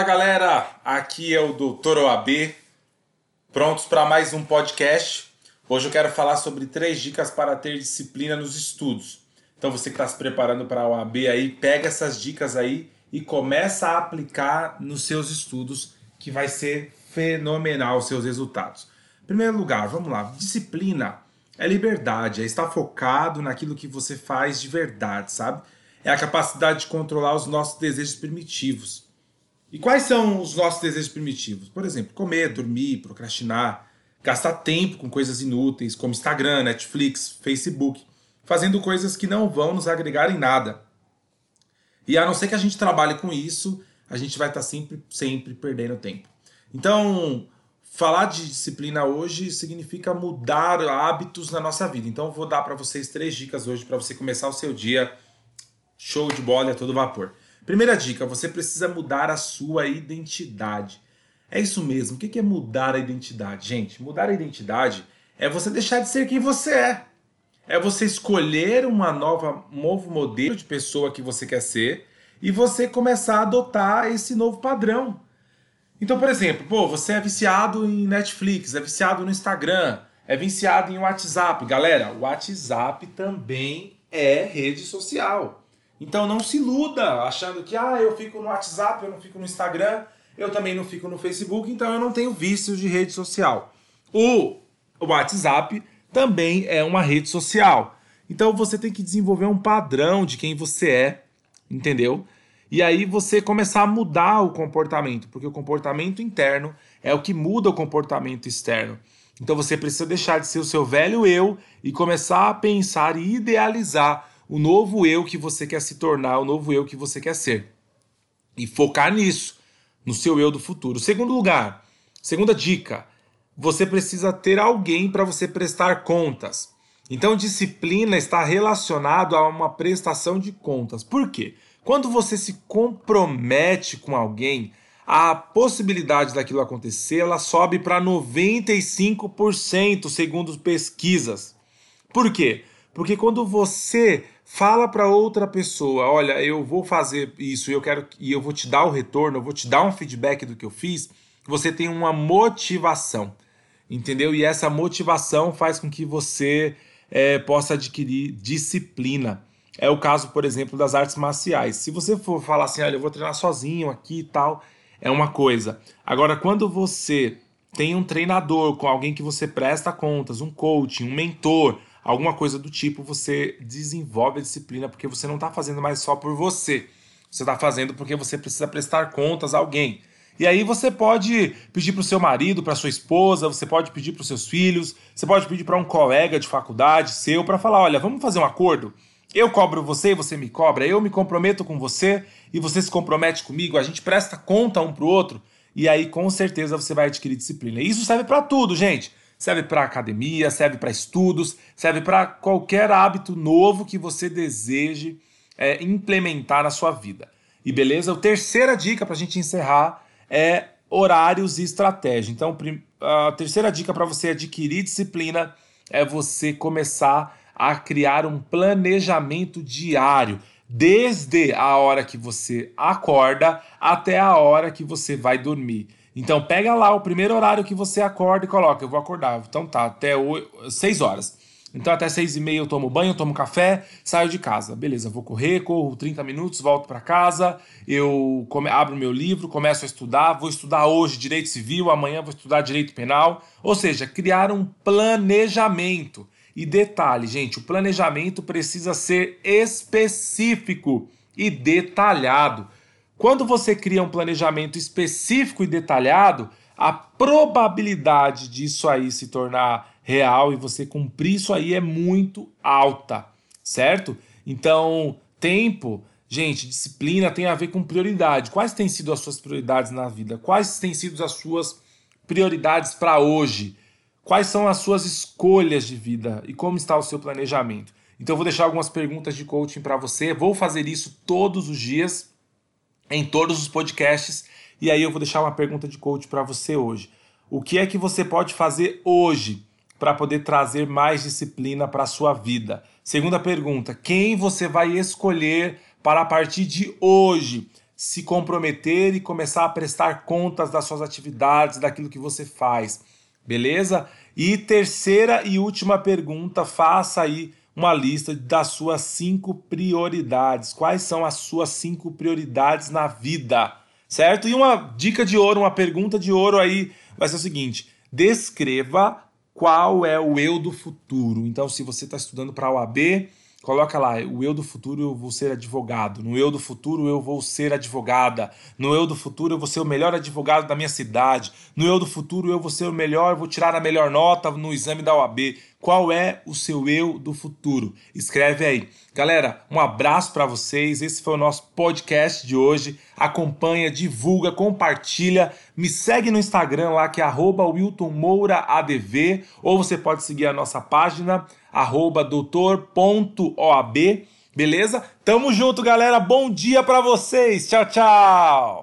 galera, aqui é o Dr. OAB, prontos para mais um podcast. Hoje eu quero falar sobre três dicas para ter disciplina nos estudos. Então você que está se preparando para a OAB aí, pega essas dicas aí e começa a aplicar nos seus estudos, que vai ser fenomenal os seus resultados. Em primeiro lugar, vamos lá, disciplina é liberdade, é estar focado naquilo que você faz de verdade, sabe? É a capacidade de controlar os nossos desejos primitivos. E quais são os nossos desejos primitivos? Por exemplo, comer, dormir, procrastinar, gastar tempo com coisas inúteis, como Instagram, Netflix, Facebook, fazendo coisas que não vão nos agregar em nada. E a não ser que a gente trabalhe com isso, a gente vai estar sempre, sempre perdendo tempo. Então, falar de disciplina hoje significa mudar hábitos na nossa vida. Então, eu vou dar para vocês três dicas hoje para você começar o seu dia show de bola a todo vapor. Primeira dica: você precisa mudar a sua identidade. É isso mesmo. O que é mudar a identidade? Gente, mudar a identidade é você deixar de ser quem você é. É você escolher uma nova, um novo modelo de pessoa que você quer ser e você começar a adotar esse novo padrão. Então, por exemplo, pô, você é viciado em Netflix, é viciado no Instagram, é viciado em WhatsApp. Galera, o WhatsApp também é rede social. Então não se iluda achando que ah, eu fico no WhatsApp, eu não fico no Instagram, eu também não fico no Facebook, então eu não tenho vícios de rede social. O WhatsApp também é uma rede social. Então você tem que desenvolver um padrão de quem você é, entendeu? E aí você começar a mudar o comportamento, porque o comportamento interno é o que muda o comportamento externo. Então você precisa deixar de ser o seu velho eu e começar a pensar e idealizar o novo eu que você quer se tornar, o novo eu que você quer ser. E focar nisso, no seu eu do futuro. Segundo lugar, segunda dica, você precisa ter alguém para você prestar contas. Então, disciplina está relacionado a uma prestação de contas. Por quê? Quando você se compromete com alguém, a possibilidade daquilo acontecer ela sobe para 95% segundo pesquisas. Por quê? Porque quando você fala para outra pessoa, olha, eu vou fazer isso e eu quero e eu vou te dar o retorno, eu vou te dar um feedback do que eu fiz, você tem uma motivação entendeu? E essa motivação faz com que você é, possa adquirir disciplina. É o caso, por exemplo, das artes marciais. Se você for falar assim, olha, eu vou treinar sozinho aqui e tal, é uma coisa. Agora, quando você tem um treinador, com alguém que você presta contas, um coaching, um mentor, alguma coisa do tipo, você desenvolve a disciplina porque você não está fazendo mais só por você. Você está fazendo porque você precisa prestar contas a alguém. E aí você pode pedir para o seu marido, para sua esposa, você pode pedir para os seus filhos, você pode pedir para um colega de faculdade seu para falar, olha, vamos fazer um acordo. Eu cobro você e você me cobra, eu me comprometo com você e você se compromete comigo, a gente presta conta um para o outro e aí com certeza você vai adquirir disciplina. E isso serve para tudo, gente. Serve para academia, serve para estudos, serve para qualquer hábito novo que você deseje é, implementar na sua vida. E beleza? A terceira dica para a gente encerrar é horários e estratégia. Então, a terceira dica para você adquirir disciplina é você começar a criar um planejamento diário, desde a hora que você acorda até a hora que você vai dormir. Então, pega lá o primeiro horário que você acorda e coloca, eu vou acordar. Então tá, até 6 horas. Então até seis e meia eu tomo banho, tomo café, saio de casa. Beleza, vou correr, corro 30 minutos, volto para casa, eu come, abro meu livro, começo a estudar, vou estudar hoje direito civil, amanhã vou estudar direito penal. Ou seja, criar um planejamento. E detalhe, gente, o planejamento precisa ser específico e detalhado. Quando você cria um planejamento específico e detalhado, a probabilidade disso aí se tornar real e você cumprir isso aí é muito alta, certo? Então, tempo, gente, disciplina tem a ver com prioridade. Quais têm sido as suas prioridades na vida? Quais têm sido as suas prioridades para hoje? Quais são as suas escolhas de vida e como está o seu planejamento? Então, eu vou deixar algumas perguntas de coaching para você. Vou fazer isso todos os dias, em todos os podcasts. E aí, eu vou deixar uma pergunta de coaching para você hoje. O que é que você pode fazer hoje para poder trazer mais disciplina para a sua vida? Segunda pergunta: quem você vai escolher para a partir de hoje se comprometer e começar a prestar contas das suas atividades, daquilo que você faz. Beleza? E terceira e última pergunta, faça aí uma lista das suas cinco prioridades. Quais são as suas cinco prioridades na vida? Certo? E uma dica de ouro, uma pergunta de ouro aí vai ser o seguinte: descreva qual é o eu do futuro. Então, se você está estudando para a OAB, Coloca lá, o eu do futuro eu vou ser advogado. No eu do futuro eu vou ser advogada. No eu do futuro eu vou ser o melhor advogado da minha cidade. No eu do futuro eu vou ser o melhor, vou tirar a melhor nota no exame da OAB. Qual é o seu eu do futuro? Escreve aí. Galera, um abraço para vocês. Esse foi o nosso podcast de hoje. Acompanha, divulga, compartilha. Me segue no Instagram lá que é @wiltonmouraadv ou você pode seguir a nossa página arroba doutor.oab, beleza? Tamo junto, galera. Bom dia para vocês. Tchau, tchau.